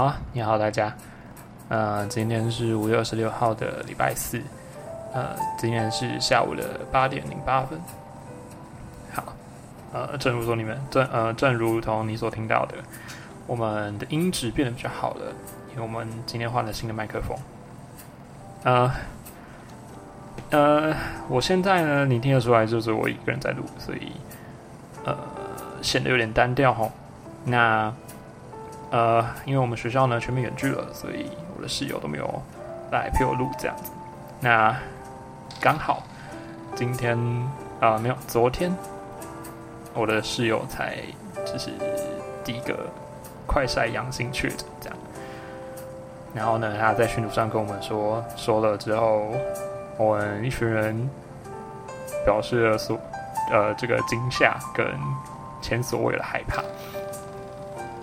好，你好，大家。呃，今天是五月二十六号的礼拜四，呃，今天是下午的八点零八分。好，呃，正如说你们正呃，正如同你所听到的，我们的音质变得比较好了，因为我们今天换了新的麦克风。呃，呃，我现在呢，你听得出来，就是我一个人在录，所以呃，显得有点单调哈。那呃，因为我们学校呢全面远距了，所以我的室友都没有来陪我录这样子。那刚好今天啊，没有昨天，我的室友才就是第一个快筛阳性确诊这样。然后呢，他在群组上跟我们说说了之后，我们一群人表示了所呃这个惊吓跟前所未有的害怕。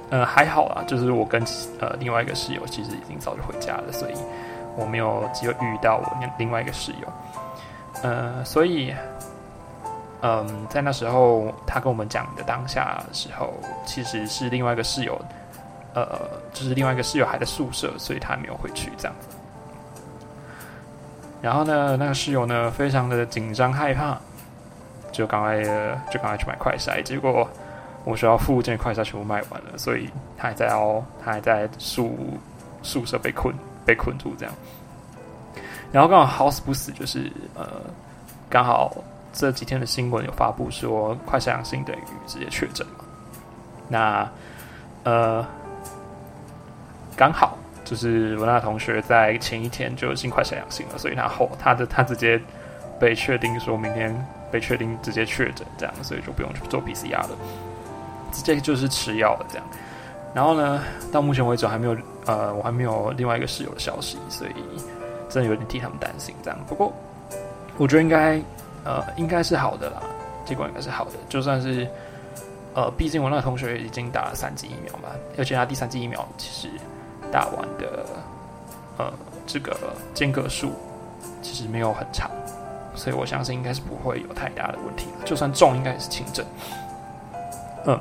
呃，还好啦，就是我跟呃另外一个室友其实已经早就回家了，所以我没有机会遇到我另外一个室友。呃，所以，嗯，在那时候他跟我们讲的当下时候，其实是另外一个室友，呃，就是另外一个室友还在宿舍，所以他没有回去这样子。然后呢，那个室友呢，非常的紧张害怕，就赶快就赶快去买快筛，结果。我学校附近快餐全部卖完了，所以他还在哦，他还在宿宿舍被困被困住这样。然后刚好好死不死，就是呃，刚好这几天的新闻有发布说快筛阳性等于直接确诊嘛。那呃，刚好就是文娜同学在前一天就已经快筛阳性了，所以他后他的他直接被确定说明天被确定直接确诊这样，所以就不用去做 PCR 了。直接就是吃药了，这样。然后呢，到目前为止还没有呃，我还没有另外一个室友的消息，所以真的有点替他们担心。这样，不过我觉得应该呃应该是好的啦，结果应该是好的。就算是呃，毕竟我那个同学已经打了三剂疫苗嘛，而且他第三剂疫苗其实打完的呃这个间隔数其实没有很长，所以我相信应该是不会有太大的问题了。就算重，应该也是轻症。嗯，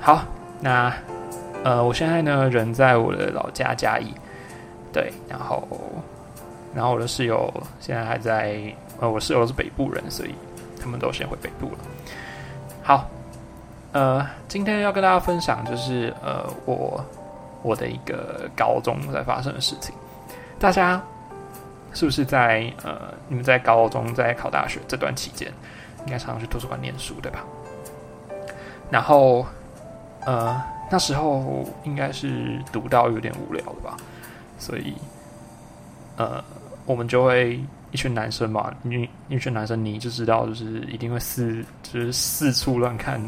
好，那呃，我现在呢人在我的老家嘉义，对，然后然后我的室友现在还在，呃，我室友是北部人，所以他们都先回北部了。好，呃，今天要跟大家分享就是呃，我我的一个高中在发生的事情。大家是不是在呃，你们在高中在考大学这段期间，应该常常去图书馆念书，对吧？然后，呃，那时候应该是读到有点无聊了吧，所以，呃，我们就会一群男生嘛，女一群男生你就知道，就是一定会四就是四处乱看，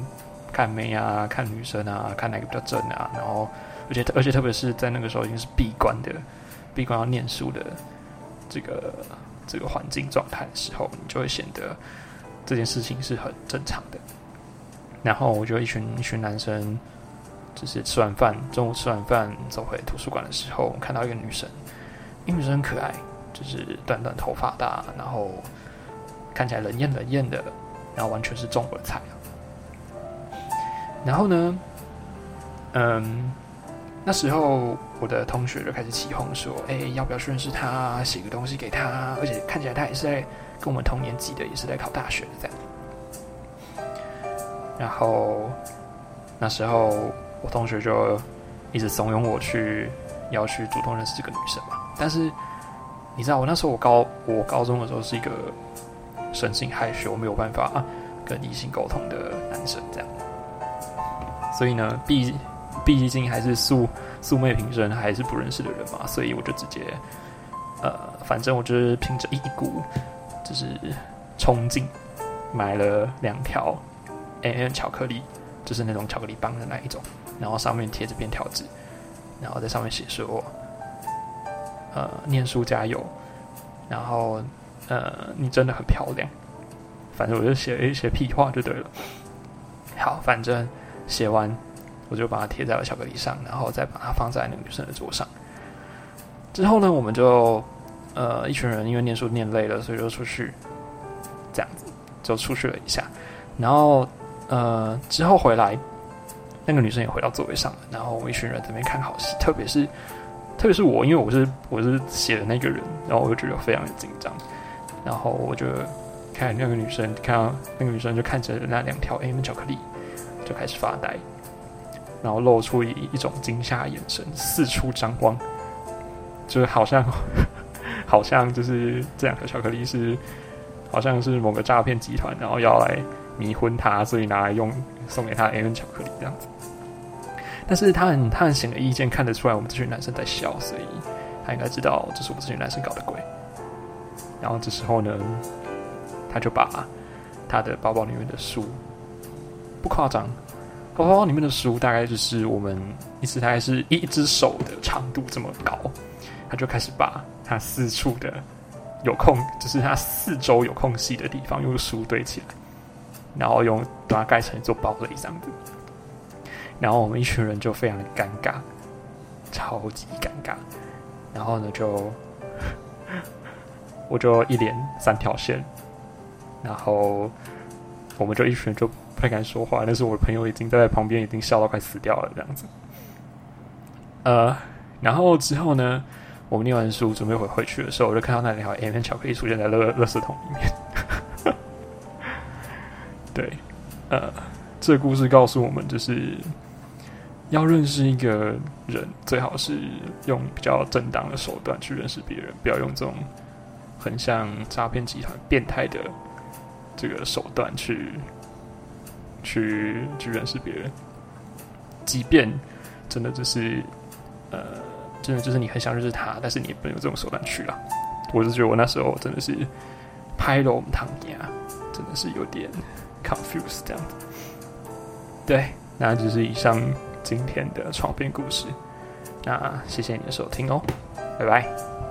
看妹啊，看女生啊，看哪个比较正啊，然后，而且而且特别是在那个时候已经是闭关的，闭关要念书的这个这个环境状态的时候，你就会显得这件事情是很正常的。然后我就一群一群男生，就是吃完饭，中午吃完饭走回图书馆的时候，看到一个女生，那女生很可爱，就是短短头发的，然后看起来冷艳冷艳的，然后完全是中国菜。然后呢，嗯，那时候我的同学就开始起哄说：“哎，要不要去认识她，写个东西给她？而且看起来她也是在跟我们同年级的，也是在考大学的这样。”然后那时候我同学就一直怂恿我去要去主动认识这个女生嘛。但是你知道，我那时候我高我高中的时候是一个生性害羞、没有办法跟异性沟通的男生，这样。所以呢，毕毕竟还是素素昧平生，还是不认识的人嘛，所以我就直接呃，反正我就是凭着一股就是冲劲，买了两条。A N 巧克力就是那种巧克力棒的那一种，然后上面贴着便条纸，然后在上面写说：“呃，念书加油。”然后呃，你真的很漂亮。反正我就写了一些屁话就对了。好，反正写完我就把它贴在了巧克力上，然后再把它放在那个女生的桌上。之后呢，我们就呃一群人因为念书念累了，所以就出去这样子就出去了一下，然后。呃，之后回来，那个女生也回到座位上了，然后我们一群人在那边看好戏，特别是特别是我，因为我是我是写的那个人，然后我就觉得非常的紧张，然后我就看那个女生，看到那个女生就看着那两条 M 巧克力，就开始发呆，然后露出一一种惊吓眼神，四处张望，就是好像 好像就是这两条巧克力是好像是某个诈骗集团，然后要来迷昏他，所以拿来用送给他 M 巧克力这样子。但是他很他很显而易见看得出来我们这群男生在笑，所以他应该知道这是我们这群男生搞的鬼。然后这时候呢，他就把他的包包里面的书，不夸张，包包里面的书大概就是我们一次大概是一只手的长度这么高，他就开始把他四处的有空，就是他四周有空隙的地方用书堆起来，然后用把它盖成一座堡垒这样子。然后我们一群人就非常的尴尬，超级尴尬。然后呢，就 我就一连三条线，然后我们就一群人就不太敢说话。但是我的朋友已经在旁边已经笑到快死掉了这样子。呃，然后之后呢，我们念完书准备回回去的时候，我就看到那条 M 巧克力出现在乐乐圾桶里面。呃，这故事告诉我们就是。要认识一个人，最好是用比较正当的手段去认识别人，不要用这种很像诈骗集团变态的这个手段去去去认识别人。即便真的就是呃，真的就是你很想认识他，但是你也不能用这种手段去了。我是觉得我那时候真的是拍了我们堂牙，真的是有点 confused 这样子。对，那就是以上。今天的床边故事，那谢谢你的收听哦，拜拜。